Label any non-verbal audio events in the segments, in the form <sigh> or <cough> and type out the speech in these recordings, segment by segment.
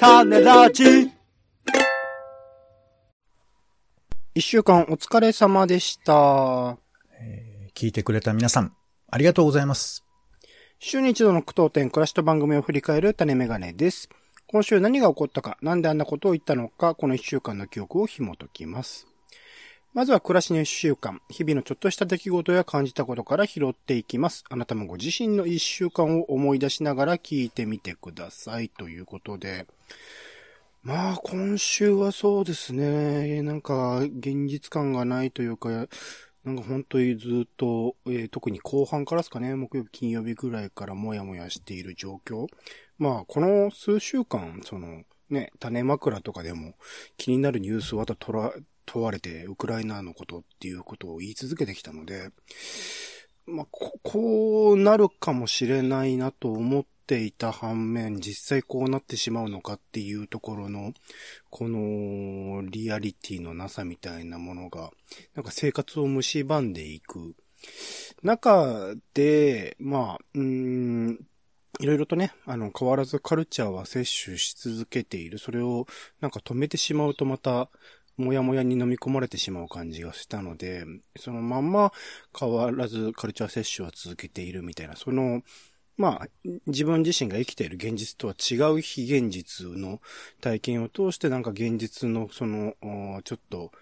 種ラジ一週間お疲れ様でした。聞いてくれた皆さん、ありがとうございます。週に一度の苦闘点、暮らしと番組を振り返る種メガネです。今週何が起こったか、なんであんなことを言ったのか、この一週間の記憶を紐解きます。まずは暮らしの一週間、日々のちょっとした出来事や感じたことから拾っていきます。あなたもご自身の一週間を思い出しながら聞いてみてください。ということで、まあ、今週はそうですね。なんか、現実感がないというか、なんか本当にずっと、えー特に後半からですかね、木曜日、金曜日ぐらいからもやもやしている状況。まあ、この数週間、その、ね、種枕とかでも気になるニュースはと問ら問われて、ウクライナのことっていうことを言い続けてきたので、まあ、ここうなるかもしれないなと思っていた反面、実際こうなってしまうのかっていうところの、このリアリティのなさみたいなものが、なんか生活を蝕んでいく中で、まあ、うーん、いろいろとね、あの、変わらずカルチャーは摂取し続けている。それをなんか止めてしまうとまた、もやもやに飲み込まれてしまう感じがしたので、そのまんま変わらずカルチャー摂取は続けているみたいな、その、まあ、自分自身が生きている現実とは違う非現実の体験を通してなんか現実のその、ちょっと、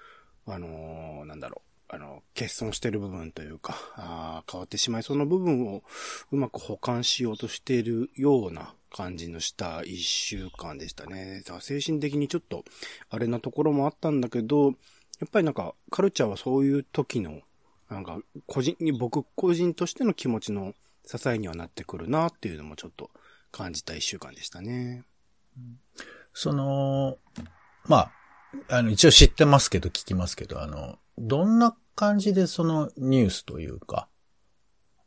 あのーなんだろう、あの、欠損してる部分というか、あ変わってしまいそうな部分をうまく保管しようとしているような感じのした一週間でしたね。精神的にちょっと、あれなところもあったんだけど、やっぱりなんか、カルチャーはそういう時の、なんか、個人に、僕個人としての気持ちの支えにはなってくるなっていうのもちょっと感じた一週間でしたね。その、まあ、あの、一応知ってますけど、聞きますけど、あの、どんな感じでそのニュースというか、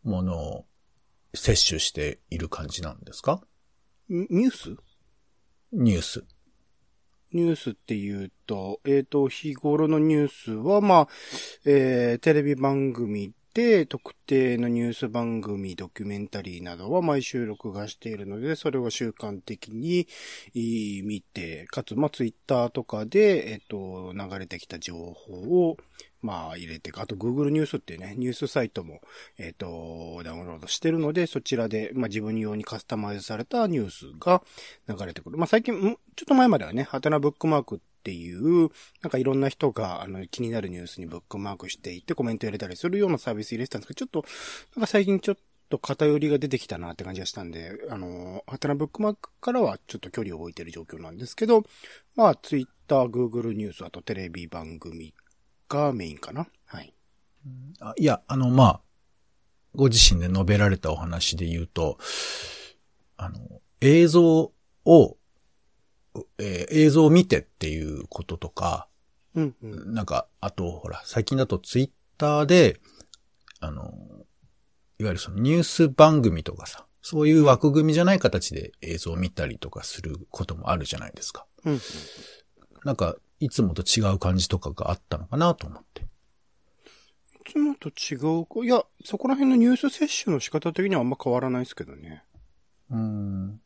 ものを摂取している感じなんですか？ニニュース？ニュース。ニュースって言うと、えっ、と、日頃のニュースは、まあ、えー、テレビ番組で、特定のニュース番組、ドキュメンタリーなどは毎週録画しているので、それを習慣的に見て、かつ、まあ、ツイッターとかで、えっ、と、流れてきた情報を、まあ、入れて、あと Google ニュースっていうね、ニュースサイトも、えっ、と、ダウンロードしてるので、そちらで、まあ自分用にカスタマイズされたニュースが流れてくる。まあ最近、ちょっと前まではね、ハテナブックマークっっていう、なんかいろんな人が、あの、気になるニュースにブックマークしていってコメント入れたりするようなサービス入れてたんですけど、ちょっと、なんか最近ちょっと偏りが出てきたなって感じがしたんで、あの、ハテナブックマークからはちょっと距離を置いてる状況なんですけど、まあ、ツイッター、グーグルニュース、あとテレビ番組がメインかな。はい。あいや、あの、まあ、ご自身で述べられたお話で言うと、あの、映像を、えー映像を見てっていうこととか、うん、うん。なんか、あと、ほら、最近だとツイッターで、あの、いわゆるそのニュース番組とかさ、そういう枠組みじゃない形で映像を見たりとかすることもあるじゃないですか。うん。なんか、いつもと違う感じとかがあったのかなと思って。いつもと違うか、いや、そこら辺のニュース摂取の仕方的にはあんま変わらないですけどね。うん。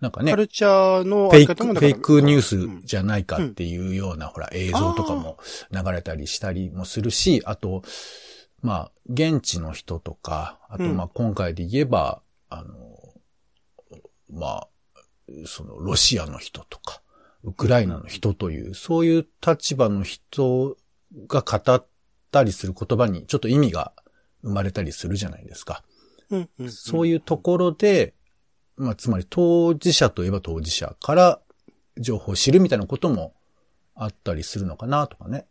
なんかね。カ、ルチャーのフェイク、フェイクニューうん。スじゃないかっていうような、ほら、映像とかも流れたりしたりもするし、あと、まあ、現地の人とか、あと、うん。まあ、今回で言えば、あの、まあ、その、ロシアの人とか、ウクライナの人という、そういう立場の人が語ったりする言葉に、ちょっと意味が生まれたりするじゃないですか。うんうん、そういうところで、まあ、つまり当事者といえば当事者から情報を知るみたいなこともあったりするのかなとかね。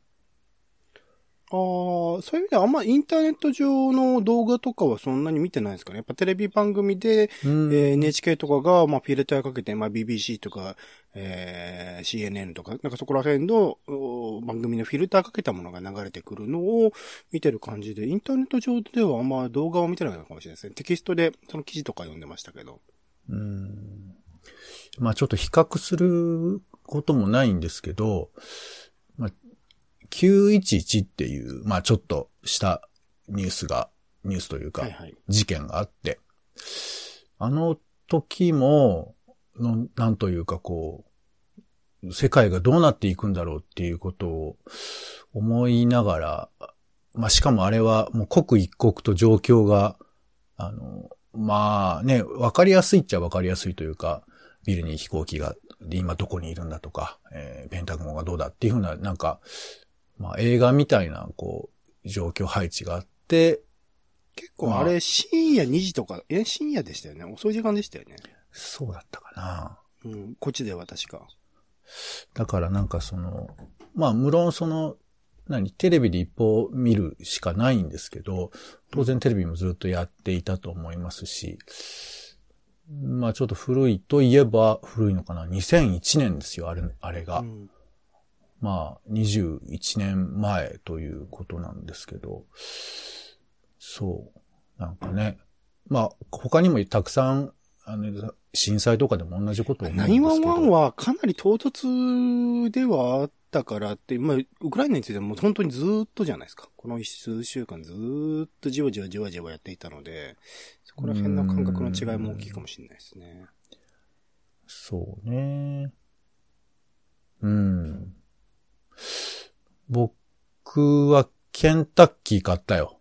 ああ、そういう意味ではあんまインターネット上の動画とかはそんなに見てないですかね。やっぱテレビ番組で、うんえー NHK とかが、まあ、フィルターかけて、まあ、BBC とか、えー CNN とか、なんかそこら辺のお番組のフィルターかけたものが流れてくるのを見てる感じで、インターネット上ではあんま動画を見てないのかもしれないですね。テキストでその記事とか読んでましたけど。うんまあちょっと比較することもないんですけど、まあ、911っていう、まあちょっとしたニュースが、ニュースというか、はいはい。事件があって、あの時も、の、なんというかこう、世界がどうなっていくんだろうっていうことを思いながら、まあ、しかもあれはもう刻一刻と状況が、あの、まあね、わかりやすいっちゃわかりやすいというか、ビルに飛行機が、今どこにいるんだとか、えー、ペンタゴンがどうだっていうふうな、なんか、まあ映画みたいな、こう、状況配置があって、結構あれ、深夜2時とか、え、深夜でしたよね遅い時間でしたよね。そうだったかな。うん、こっちでは確か。だからなんかその、まあ無論その、何、テレビで一方見るしかないんですけど、当然テレビもずっとやっていたと思いますし、まあちょっと古いといえば古いのかな。2001年ですよ、あれ、あれが。うん、まあ21年前ということなんですけど、そう。なんかね。まあ他にもたくさん、あの、震災とかでも同じことを思うんですけど。911はかなり唐突ではあったからって、まあ、ウクライナについてはもう本当にずっとじゃないですか。この数週間ずっとじわじわじわじわやっていたので、そこら辺の感覚の違いも大きいかもしれないですね。そうね。うん。僕はケンタッキー買ったよ。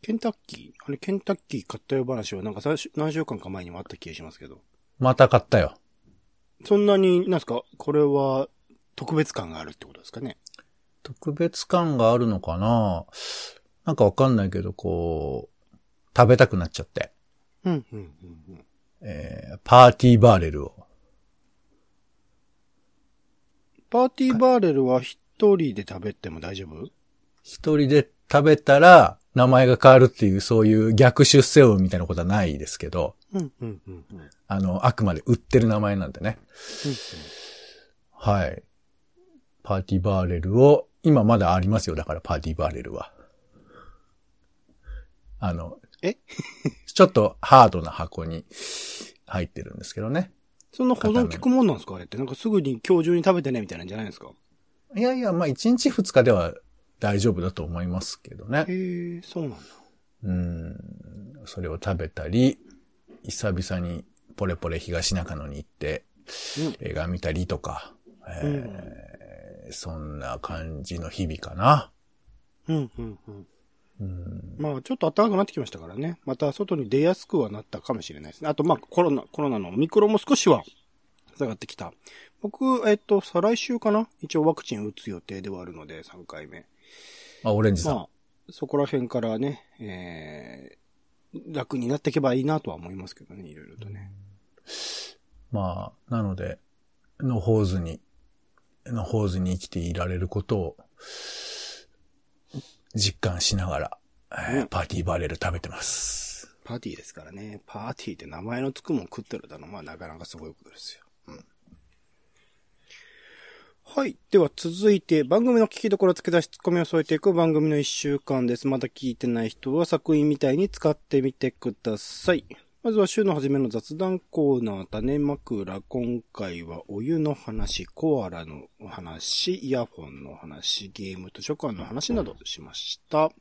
ケンタッキー？あれ、ケンタッキー買ったよ話はなんか何週間か前にもあった気がしますけど。また買ったよ。そんなに、なんすか？これは特別感があるってことですかね特別感があるのかな？なんかわかんないけど、こう、食べたくなっちゃって。うん、うん、うん。えー、パーティーバーレルを。パーティーバーレルは一人で食べても大丈夫？一人で食べたら名前が変わるっていうそういう逆出世音みたいなことはないですけど、うんうんうんうん、あの、あくまで売ってる名前なんでね。うんうん、はい。パーティーバーレルを、今まだありますよ。だからパーティーバーレルは。あの、え？<laughs> ちょっとハードな箱に入ってるんですけどね。そんな保存効くもんなんですか？あれって。なんかすぐに今日中に食べてねみたいなんじゃないですか？いやいや、まあ1日2日では大丈夫だと思いますけどね。へえ、そうなんだ。うん。それを食べたり、久々にポレポレ東中野に行って、映画見たりとか、えー、そんな感じの日々かな。うん、うん、うん。うん、まあ、ちょっと暖かくなってきましたからね。また外に出やすくはなったかもしれないですね。あと、まあ、コロナ、コロナのミクロも少しは下がってきた。僕、えっと、再来週かな？一応ワクチン打つ予定ではあるので、3回目。あ、オレンジさん。まあ、そこら辺からね、えー、楽になっていけばいいなとは思いますけどね、いろいろとね。まあ、なので、のホーズに、のホーズに生きていられることを、実感しながら、えー、パーティーバレル食べてます。パーティーですからね。パーティーって名前のつくもん食ってるだの、まあなかなかすごいことですよ。はい。では続いて番組の聞きどころ付け出しツッコミを添えていく番組の一週間です。まだ聞いてない人は作品みたいに使ってみてください。まずは週の初めの雑談コーナー、種枕。今回はお湯の話、コアラの話、イヤホンの話、ゲーム図書館の話などしました。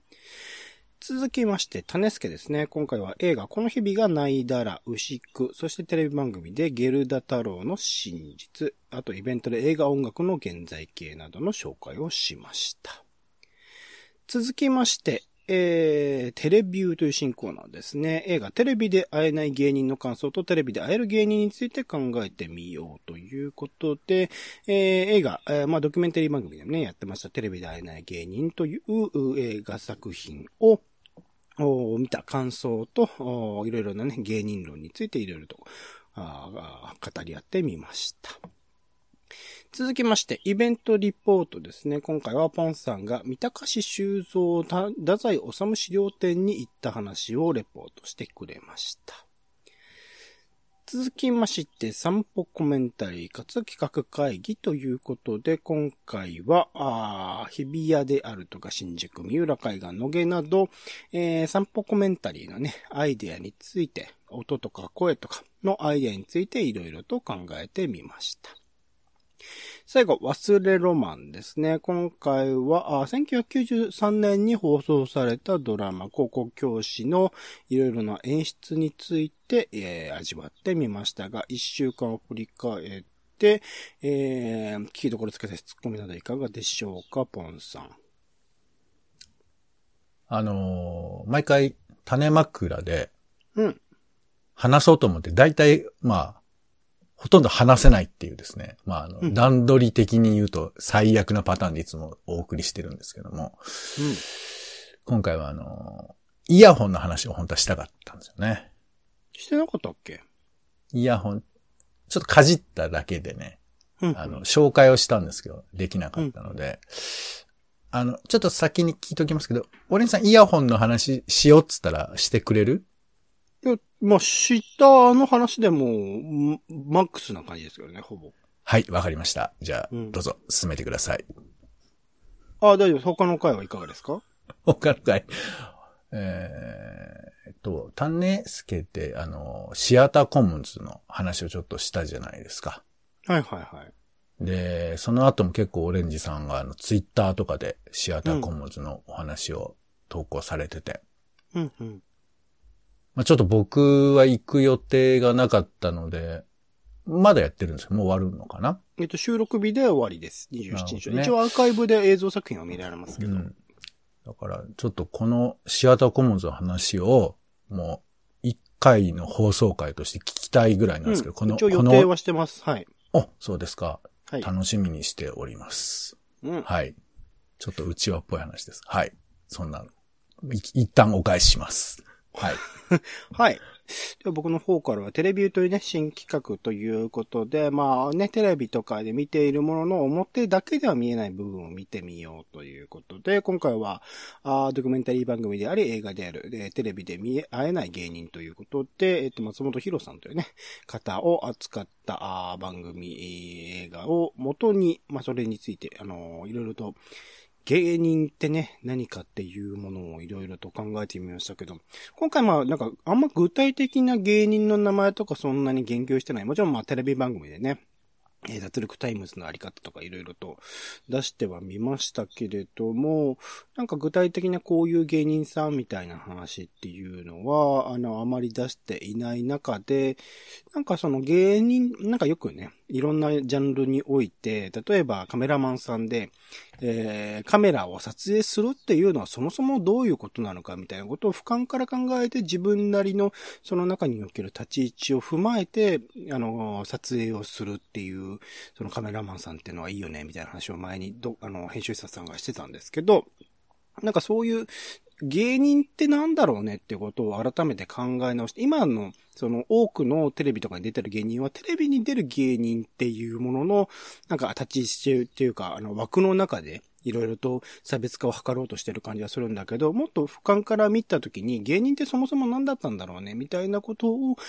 続きまして、種助ですね。今回は映画、この日々がないだら、牛久、そしてテレビ番組でゲルダ太郎の真実、あとイベントで映画音楽の現在形などの紹介をしました。続きまして、えー、テレビューという新コーナーですね。映画、テレビで会えない芸人の感想とテレビで会える芸人について考えてみようということで、えー、映画、えー、まあ、ドキュメンタリー番組でもね、やってました、テレビで会えない芸人という映画作品を、見た感想と、いろいろなね、芸人論についていろいろとあ、語り合ってみました。続きまして、イベントリポートですね。今回はポンさんが三鷹市修造太宰治資料展に行った話をレポートしてくれました。続きまして、散歩コメンタリー、かつ企画会議ということで、今回は、あ日比谷であるとか、新宿、三浦海岸、野毛など、えー、散歩コメンタリーのね、アイデアについて、音とか声とかのアイデアについていろいろと考えてみました。最後、忘れロマンですね。今回は、あ1993年に放送されたドラマ、高校教師のいろいろな演出について、えー、味わってみましたが、一週間を振り返って、えー、聞きどころつけてツッコミなどいかがでしょうか、ポンさん。あのー、毎回、種枕で、うん。話そうと思って、大体、まあ、ほとんど話せないっていうですね。まあ、あの、うん、段取り的に言うと最悪なパターンでいつもお送りしてるんですけども。うん、今回はあの、イヤホンの話を本当はしたかったんですよね。してなかったっけ？イヤホン、ちょっとかじっただけでね、うん、あの、紹介をしたんですけど、できなかったので、あの、ちょっと先に聞いておきますけど、オレンさんイヤホンの話しようっつったらしてくれる？まあ、知ったの話でも、マックスな感じですけどね、ほぼ。はい、わかりました。じゃあ、うん、どうぞ、進めてください。ああ、大丈夫。他の回はいかがですか？<laughs> 他の回。えー、っと、種助って、あの、シアターコモンズの話をちょっとしたじゃないですか。はいはいはい。で、その後も結構オレンジさんがあの、ツイッターとかでシアターコモンズのお話を投稿されてて。うんうん。まあ、ちょっと僕は行く予定がなかったので、まだやってるんですかもう終わるのかな？えっと、収録日で終わりです。27日、ね。一応アーカイブで映像作品は見られますけど。うん、だから、ちょっとこのシアターコモンズの話を、もう、一回の放送回として聞きたいぐらいなんですけど、うん、この、一応予定はしてます。はい。あ、そうですか。はい。楽しみにしております。うん。はい。ちょっと内輪っぽい話です。はい。そんなの。一旦お返しします。はい。<laughs> はい。で僕の方からはテレビというね、新企画ということで、まあね、テレビとかで見ているものの表だけでは見えない部分を見てみようということで、今回は、あドキュメンタリー番組であり映画である、でテレビで見え、会えない芸人ということで、えっと、松元ヒロさんというね、方を扱ったあ番組、映画を元に、まあそれについて、あのいろいろと、芸人ってね、何かっていうものをいろいろと考えてみましたけど、今回まあなんかあんま具体的な芸人の名前とかそんなに言及してない。もちろんまあテレビ番組でね、え、脱力タイムズのあり方とかいろいろと出してはみましたけれども、なんか具体的なこういう芸人さんみたいな話っていうのは、あの、あまり出していない中で、なんかその芸人、なんかよくね、いろんなジャンルにおいて、例えばカメラマンさんで、えー、カメラを撮影するっていうのはそもそもどういうことなのかみたいなことを俯瞰から考えて自分なりのその中における立ち位置を踏まえて、あの、撮影をするっていう、そのカメラマンさんっていうのはいいよね、みたいな話を前にど、あの、編集者さんがしてたんですけど、なんかそういう芸人ってなんだろうねってことを改めて考え直して、今のその多くのテレビとかに出てる芸人はテレビに出る芸人っていうものの、なんか立ち位置っていうか、あの枠の中でいろいろと差別化を図ろうとしてる感じはするんだけど、もっと俯瞰から見たときに芸人ってそもそも何だったんだろうね、みたいなことを考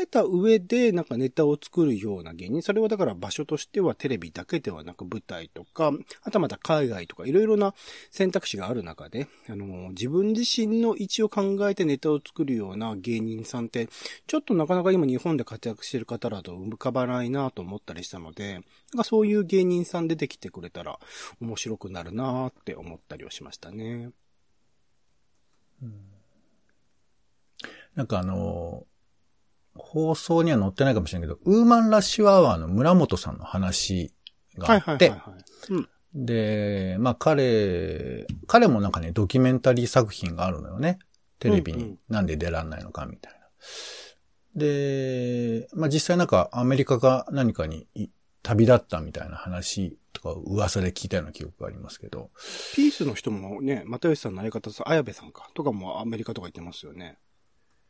えた上で、なんかネタを作るような芸人。それはだから場所としてはテレビだけではなく舞台とか、あとまた海外とかいろいろな選択肢がある中で、あの、自分自身の位置を考えてネタを作るような芸人さんって、ちょっとなかなか今日本で活躍してる方だと浮かばないなと思ったりしたので、なんかそういう芸人さん出てきてくれたら面白くくなるなって思ったりをしましたね。うん、なんかあの、放送には載ってないかもしれないけど、ウーマンラッシュアワーの村本さんの話があって、で、まあ彼、彼もなんかね、ドキュメンタリー作品があるのよね。テレビになんで出らんないのかみたいな。うんうん、で、まあ実際なんかアメリカが何かに旅立ったみたいな話とか噂で聞いたような記憶がありますけど。ピースの人もね、又吉さんの相方さ、綾部さんか、とかもアメリカとか行ってますよね。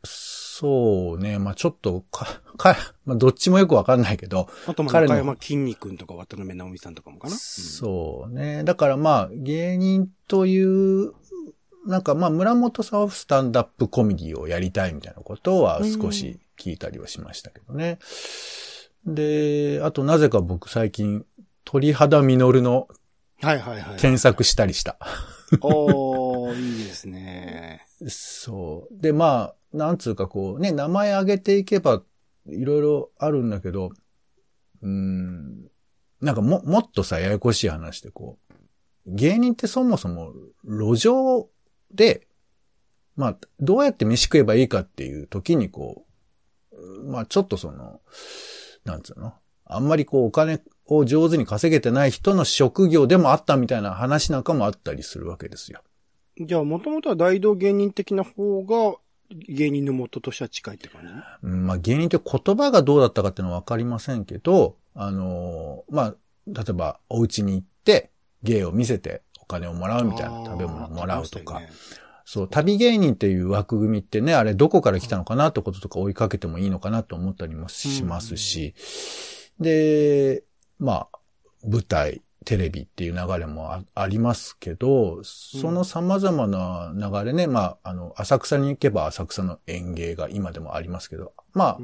そうね。まあちょっと、か、か、まあどっちもよくわかんないけど。あとまあ中山筋肉とか渡辺直美さんとかもかな、うん、そうね。だからまあ芸人という、なんかまあ村本さんはスタンダップコメディをやりたいみたいなことは少し聞いたりはしましたけどね。うんで、あとなぜか僕最近、鳥肌実の、はいはいはい。検索したりした。おー、いいですね。そう。で、まあ、なんつうかこう、ね、名前挙げていけば、いろいろあるんだけど、うん、なんかも、もっとさ、ややこしい話でこう、芸人ってそもそも路上で、まあ、どうやって飯食えばいいかっていう時にこう、まあちょっとその、なんつうの？あんまりこうお金を上手に稼げてない人の職業でもあったみたいな話なんかもあったりするわけですよ。じゃあ、もともとは大道芸人的な方が、芸人の元としては近いって感じ？うんまあ芸人って言葉がどうだったかっていうのはわかりませんけど、あのーまあ、例えばお家に行って芸を見せてお金をもらうみたいな食べ物をもらうとか、ねそう、旅芸人っていう枠組みってね、あれどこから来たのかなってこととか追いかけてもいいのかなと思ったりもしますし、で、まあ、舞台、テレビっていう流れもあありますけど、その様々な流れね、まあ、あの、浅草に行けば浅草の演芸が今でもありますけど、まあ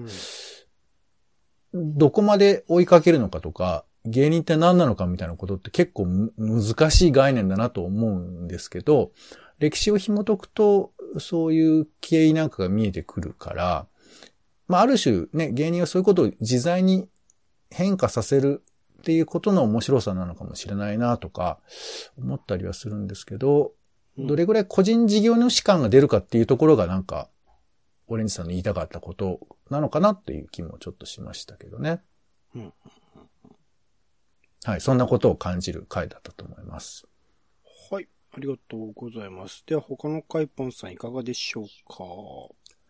う、ん。どこまで追いかけるのかとか、芸人って何なのかみたいなことって結構む難しい概念だなと思うんですけど、歴史を紐解くと、そういう経緯なんかが見えてくるから、まあ、ある種ね、芸人はそういうことを自在に変化させるっていうことの面白さなのかもしれないなとか、思ったりはするんですけど、うんどれぐらい個人事業主感が出るかっていうところがなんか、オレンジさんの言いたかったことなのかなっていう気もちょっとしましたけどね。うんはい、そんなことを感じる回だったと思います。はい。ありがとうございます。では、他のカイポンさんいかがでしょうか？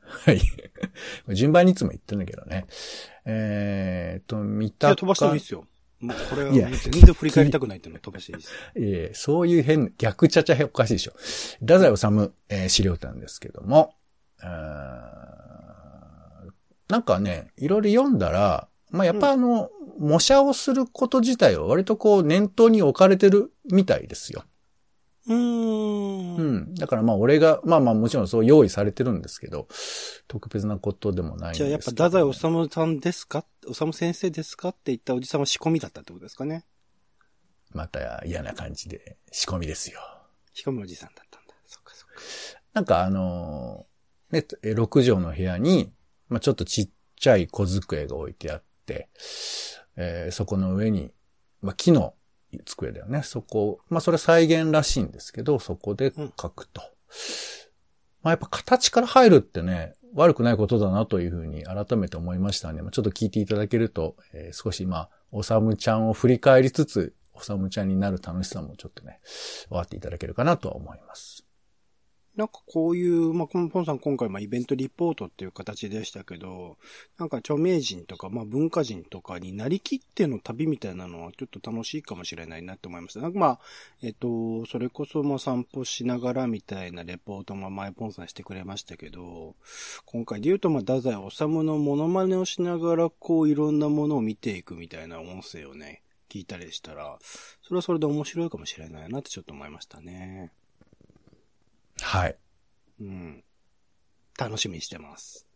はい。<laughs> 順番にいつも言ってんだけどね。えーっと、見いたや、飛ばしてもいいですよ。もうこれは全然振り返りたくないっていうのは飛ばしていいです。ええそういう変、逆ちゃちゃおかしいでしょ。太宰治、えー資料館ですけども、なんかね、いろいろ読んだら、まあ、やっぱあの、模写をすること自体は割とこう念頭に置かれてるみたいですよ。うーん。うん。だからまあ俺が、まあまあもちろんそう用意されてるんですけど、特別なことでもないんですけど、じゃあやっぱ、太宰治さんですか？治先生ですかって言ったおじさんは仕込みだったってことですかね？また嫌な感じで仕込みですよ。仕込みおじさんだったんだ。そっかそっか。なんかあのーね、え6畳の部屋に、まあ、ちょっとちっちゃい小机が置いてあって、えーそこの上に、まあ、木の机だよね。そこ、まあ、それ再現らしいんですけど、そこで書くと。まあ、やっぱ形から入るってね、悪くないことだなというふうに改めて思いましたね。まあ、ちょっと聞いていただけると、えー少しまあ、おさむちゃんを振り返りつつ、おさむちゃんになる楽しさもちょっとね、分かっていただけるかなとは思います。なんかこういう、まあ、ポンポンさん今回まあイベントリポートっていう形でしたけど、なんか著名人とか、まあ文化人とかになりきっての旅みたいなのはちょっと楽しいかもしれないなって思いました。なんかまあ、えっと、それこそま散歩しながらみたいなレポートも前ポンさんしてくれましたけど、今回で言うとまあ太宰治のモノマネをしながらこういろんなものを見ていくみたいな音声をね、聞いたりしたら、それはそれで面白いかもしれないなってちょっと思いましたね。はい。うん。楽しみにしてます。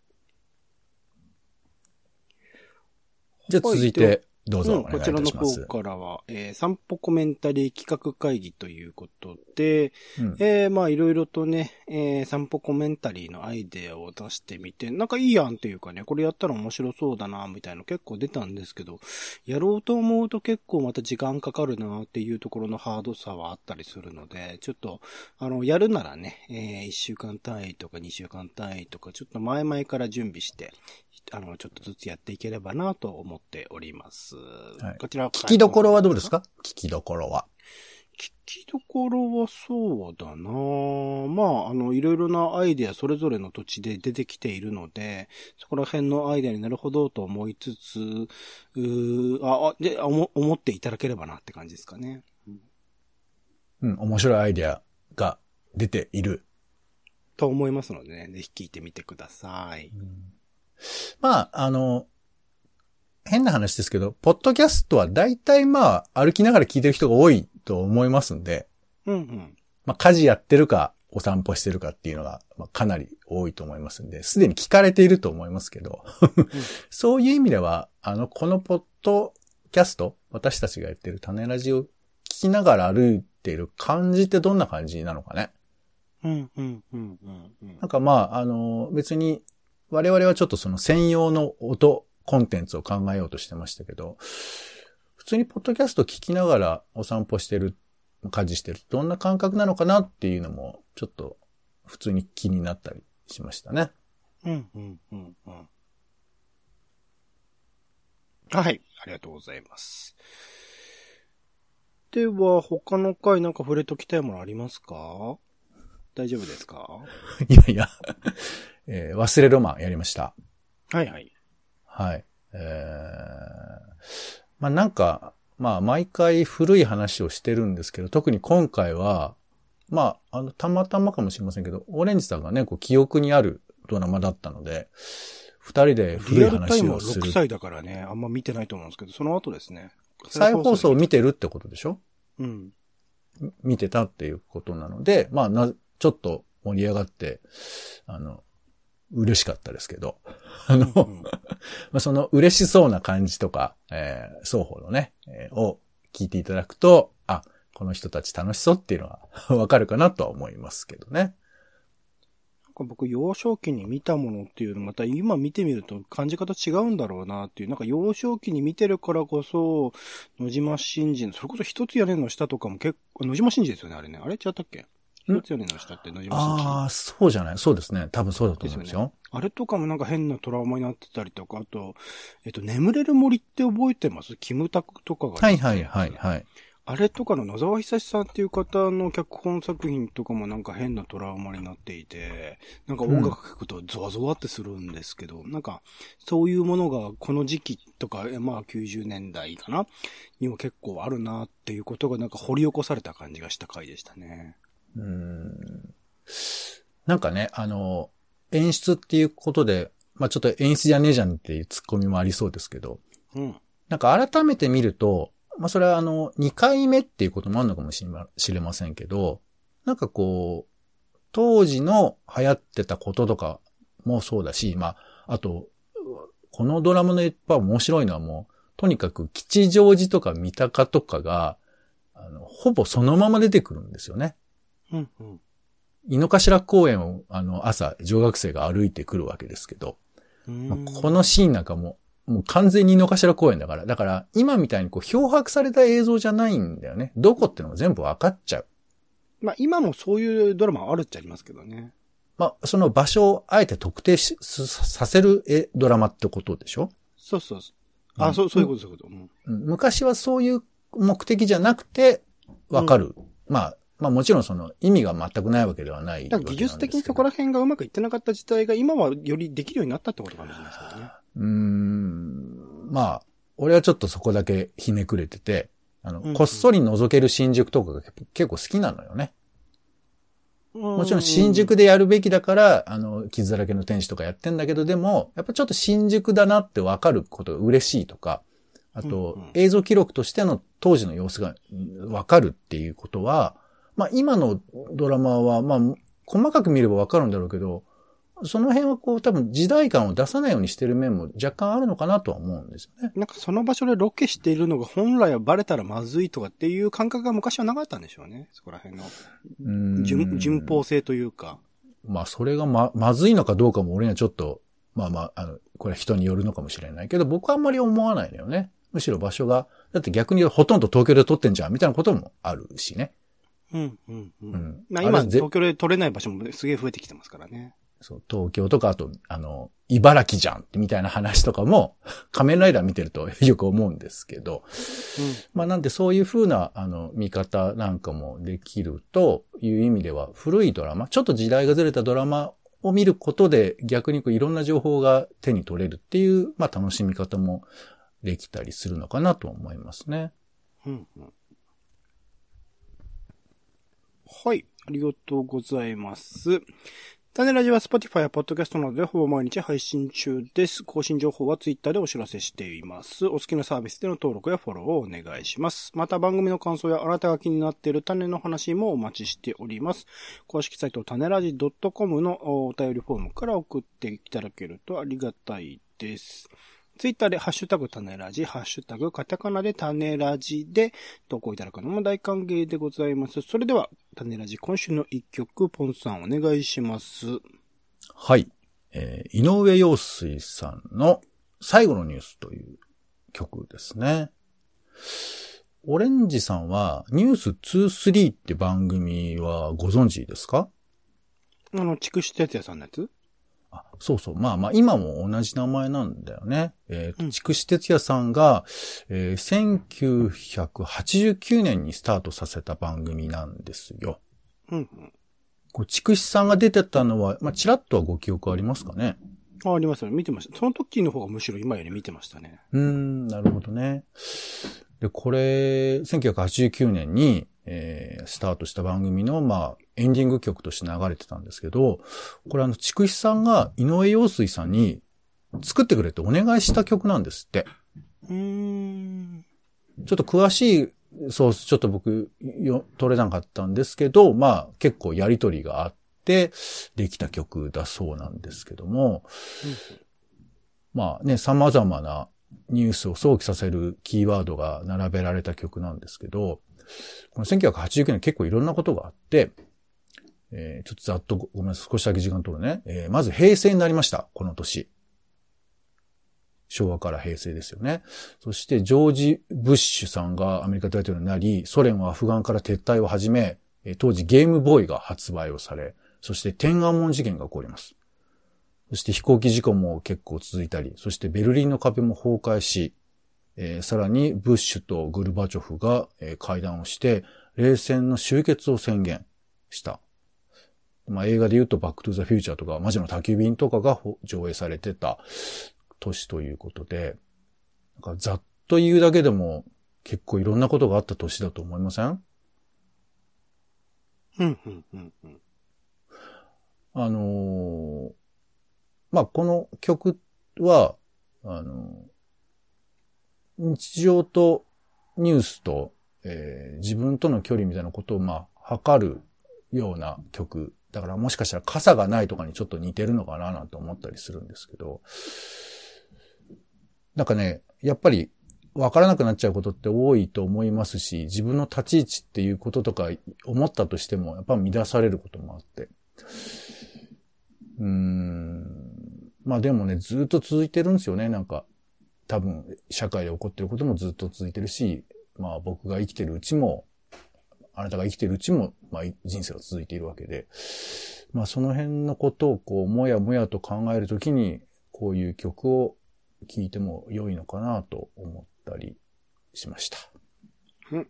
じゃあ続いて、どうぞうん、こちらの。方からは、えー散歩コメンタリー企画会議ということで、うんえーまあいろいろとね、えー散歩コメンタリーのアイデアを出してみて、なんかいいやんっていうかね、これやったら面白そうだな、みたいなの結構出たんですけど、やろうと思うと結構また時間かかるなっていうところのハードさはあったりするので、ちょっと、あの、やるならね、え1週間単位とか2週間単位とか、ちょっと前々から準備して、あの、ちょっとずつやっていければなと思っております。はいこちら、聞きどころはどうですか？聞きどころは。聞きどころはそうだなまあ、あの、いろいろなアイデアそれぞれの土地で出てきているので、そこら辺のアイデアになるほどと思いつつ、うーあ、あ、で、あ思思っていただければなって感じですかね。うん、面白いアイデアが出ている。と思いますのでね、ぜひ聞いてみてください。まあ、あの、変な話ですけど、ポッドキャストは大体まあ、歩きながら聞いてる人が多いと思いますんで、うんうん。まあ、家事やってるか、お散歩してるかっていうのが、まあ、かなり多いと思いますんで、すでに聞かれていると思いますけど、<laughs> そういう意味では、あの、このポッドキャスト、私たちがやってる種ラジを聞きながら歩いている感じってどんな感じなのかね。うんうんうんうんうんなんかまあ、あの、別に、我々はちょっとその専用の音、コンテンツを考えようとしてましたけど、普普通にポッドキャスト聞きながらお散歩してる、家事してる、どんな感覚なのかなっていうのも、ちょっと普通に気になったりしましたね。うん、うん、うん、うん。はい。ありがとうございます。では、他の回なんか触れときたいものありますか？大丈夫ですか？<laughs> いやいや、えー忘れロマンやりました。はいはい。はい。えー、まあなんか、まあ毎回古い話をしてるんですけど、特に今回は、まあ、あの、たまたまかもしれませんけど、オレンジさんがね、こう記憶にあるドラマだったので、二人で古いリアルタイムは話をする6。歳だからね、あんま見てないと思うんですけど、その後ですね。再放送を見てるってことでしょ？うん。見てたっていうことなので、まあな、ちょっと盛り上がって、あの、嬉しかったですけど、あの、う <laughs> んまあ、その嬉しそうな感じとか、えー双方のね、えーを聞いていただくと、あ、この人たち楽しそうっていうのは <laughs> わかるかなとは思いますけどね。なんか僕、幼少期に見たものっていうの、また今見てみると感じ方違うんだろうなっていう、なんか幼少期に見てるからこそ、野島真司の、それこそ一つ屋根の下とかも結構、野島真司ですよね、あれね。あれ違ったっけ一つ屋根の下って野島。ああ、そうじゃないそうですね。多分そうだと思うんですよ。あれとかもなんか変なトラウマになってたりとか、あと、えっと、眠れる森って覚えてます？キムタクとかが。はいはいはいはい。あれとかの野沢久志さんっていう方の脚本作品とかもなんか変なトラウマになっていて、なんか音楽聴くとゾワゾワってするんですけど、なんかそういうものがこの時期とか、えまあ90年代かな？にも結構あるなっていうことがなんか掘り起こされた感じがした回でしたね。うーんなんかね、あの、演出っていうことで、まあちょっと演出じゃねえじゃんっていうツッコミもありそうですけど、うん。なんか改めて見ると、まあそれはあの、2回目っていうこともあるのかもしれませんけど、なんかこう、当時の流行ってたこととかもそうだし、まあ、あと、このドラマのやっぱ面白いのはもう、とにかく吉祥寺とか三鷹とかが、あの、ほぼそのまま出てくるんですよね。うん、うん。井の頭公園を、あの、朝、女学生が歩いてくるわけですけど、まあこのシーンなん。かも、もう完全に井の頭公園だから。だから、今みたいにこう、漂白された映像じゃないん。だよね。どこってのも全部わかっちゃう。まあ今もそういうドラマあるっちゃありますけどね。まあ、その場所をあえて特定しさせるえドラマってことでしょそうそうそう。あ、うん。そう、そういうこと、そういうこと。うん。昔はそういう目的じゃなくて、わかる。まあ、まあもちろんその意味が全くないわけではないだから技術的にそこら辺がうまくいってなかった時代が今はよりできるようになったってことかもしれないですね。うーん、まあ、俺はちょっとそこだけひねくれてて、あの、うんうん。こっそり覗ける新宿とかが結構好きなのよね。ももちろん新宿でやるべきだから、あの、傷だらけの天使とかやってんだけど、でも、やっぱちょっと新宿だなってわかることが嬉しいとか、あと、映像記録としての当時の様子がうんわかるっていうことは、まあ今のドラマは、まあ、細かく見ればわかるんだろうけど、その辺はこう多分時代感を出さないようにしてる面も若干あるのかなとは思うんですよね。なんかその場所でロケしているのが本来はバレたらまずいとかっていう感覚が昔はなかったんでしょうね。そこら辺の。うーん順、順法性というか。まあ、それがま、まずいのかどうかも俺にはちょっと、まあまあ、あの、これは人によるのかもしれないけど、僕はあんまり思わないのよね。むしろ場所が、だって逆にほとんど東京で撮ってんじゃん、みたいなこともあるしね。うん、うん、う。うんん。まあ今、東京で撮れない場所もすげえ増えてきてますからね。そう、東京とか、あと、あの、茨城じゃん、みたいな話とかも、<laughs> 仮面ライダー見てるとよく思うんですけど、まあなんでそういう風な、あの、見方なんかもできるという意味では、古いドラマ、ちょっと時代がずれたドラマを見ることで逆にこういろんな情報が手に取れるっていう、まあ楽しみ方もできたりするのかなと思いますね。うん、うん。はい。ありがとうございます。タネラジは Spotify や Podcast などでほぼ毎日配信中です。更新情報は Twitter でお知らせしています。お好きなサービスでの登録やフォローをお願いします。また番組の感想やあなたが気になっている種の話もお待ちしております。公式サイト種ラジ .com のお便りフォームから送っていただけるとありがたいです。ツイッターでハッシュタグ種ラジ、ハッシュタグカタカナで種ラジで投稿いただくのも大歓迎でございます。それでは、種ラジ今週の一曲、ポンさんお願いします。はい。えー井上陽水さんの最後のニュースという曲ですね。オレンジさんは、ニュース23って番組はご存知ですか？あの、筑紫哲也さんのやつ？あそうそう。まあまあ、今も同じ名前なんだよね。えー、うん筑紫哲也さんが、えー1989年にスタートさせた番組なんですよ。うんうん。こう筑紫さんが出てたのは、まあ、ちらっとはご記憶ありますかねあ、ありますよね。見てました。その時の方がむしろ今より見てましたね。うーん、なるほどね。で、これ、1989年に、えースタートした番組の、まあ、エンディング曲として流れてたんですけど、これあの、筑紫さんが井上陽水さんに作ってくれってお願いした曲なんですって。うーん。ちょっと詳しいソース、ちょっと僕、よ、取れなかったんですけど、まあ、結構やりとりがあって、できた曲だそうなんですけども、まあね、様々なニュースを想起させるキーワードが並べられた曲なんですけど、この1989年結構いろんなことがあって、えーちょっとざっとごめんなさい、少しだけ時間取るね。えーまず平成になりました、この年。昭和から平成ですよね。そして、ジョージ・ブッシュさんがアメリカ大統領になり、ソ連はアフガンから撤退を始め、当時ゲームボーイが発売をされ、そして天安門事件が起こります。そして飛行機事故も結構続いたり、そしてベルリンの壁も崩壊し、えーさらにブッシュとグルバチョフが、え会談をして、冷戦の終結を宣言した。まあ、映画で言うとバックトゥザフューチャーとか魔女の宅急便とかが上映されてた年ということで、なんかざっと言うだけでも結構いろんなことがあった年だと思いませんうん、うん、うん、うん？あのーまあ、この曲は、あのー日常とニュースと、えー自分との距離みたいなことを、まあ、測るような曲。だからもしかしたら傘がないとかにちょっと似てるのかななんて思ったりするんですけど、なんかね、やっぱり分からなくなっちゃうことって多いと思いますし、自分の立ち位置っていうこととか思ったとしても、やっぱ乱されることもあって。うーん。まあでもね、ずっと続いてるんですよね。なんか、多分、社会で起こってることもずっと続いてるし、まあ僕が生きてるうちも、あなたが生きてるうちも、まあ人生が続いているわけで、まあその辺のことをこう、もやもやと考えるときに、こういう曲を聴いても良いのかなと思ったりしました。うん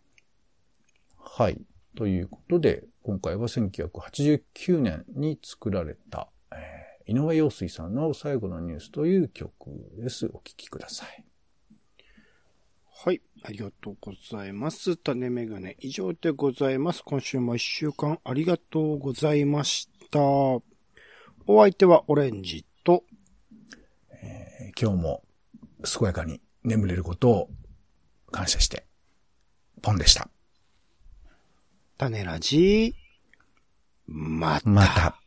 はい。ということで、今回は1989年に作られた、えー井上陽水さんの最後のニュースという曲です。お聴きください。はい。ありがとうございます。種メガネ以上でございます。今週も一週間ありがとうございました。お相手はオレンジと、えー今日も健やかに眠れることを感謝して、ポンでした。種ラジ、また。また。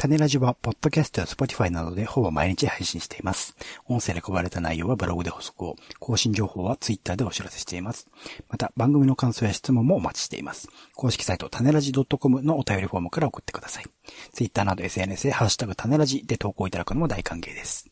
種ラジは、ポッドキャストやスポティファイなどでほぼ毎日配信しています。音声で配られた内容はブログで補足を、更新情報はツイッターでお知らせしています。また、番組の感想や質問もお待ちしています。公式サイト、種ラジ .com のお便りフォームから送ってください。ツイッターなど SNS でハッシュタグ種ラジで投稿いただくのも大歓迎です。